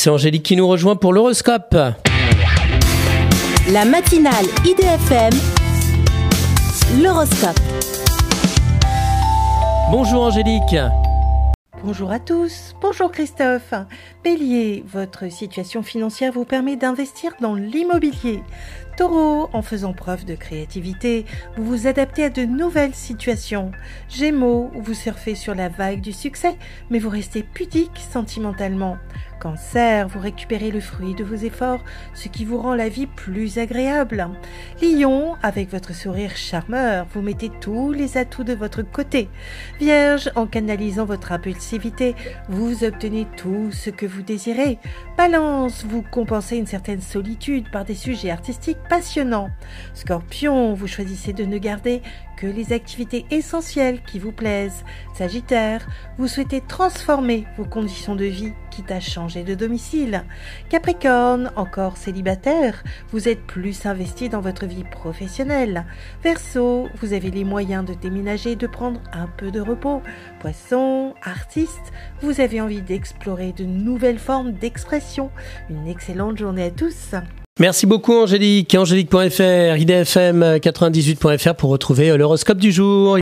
C'est Angélique qui nous rejoint pour l'horoscope. La matinale IDFM, l'horoscope. Bonjour Angélique. Bonjour à tous, bonjour Christophe. Bélier, votre situation financière vous permet d'investir dans l'immobilier. Taureau, en faisant preuve de créativité, vous vous adaptez à de nouvelles situations. Gémeaux, vous surfez sur la vague du succès, mais vous restez pudique sentimentalement. Cancer, vous récupérez le fruit de vos efforts, ce qui vous rend la vie plus agréable. Lion, avec votre sourire charmeur, vous mettez tous les atouts de votre côté. Vierge, en canalisant votre impulsivité, vous obtenez tout ce que vous désirez. Balance, vous compensez une certaine solitude par des sujets artistiques passionnant. Scorpion, vous choisissez de ne garder que les activités essentielles qui vous plaisent. Sagittaire, vous souhaitez transformer vos conditions de vie, quitte à de domicile. Capricorne, encore célibataire, vous êtes plus investi dans votre vie professionnelle. Verseau, vous avez les moyens de déménager et de prendre un peu de repos. Poisson, artiste, vous avez envie d'explorer de nouvelles formes d'expression. Une excellente journée à tous. Merci beaucoup Angélique, angélique.fr, idfm98.fr pour retrouver l'horoscope du jour.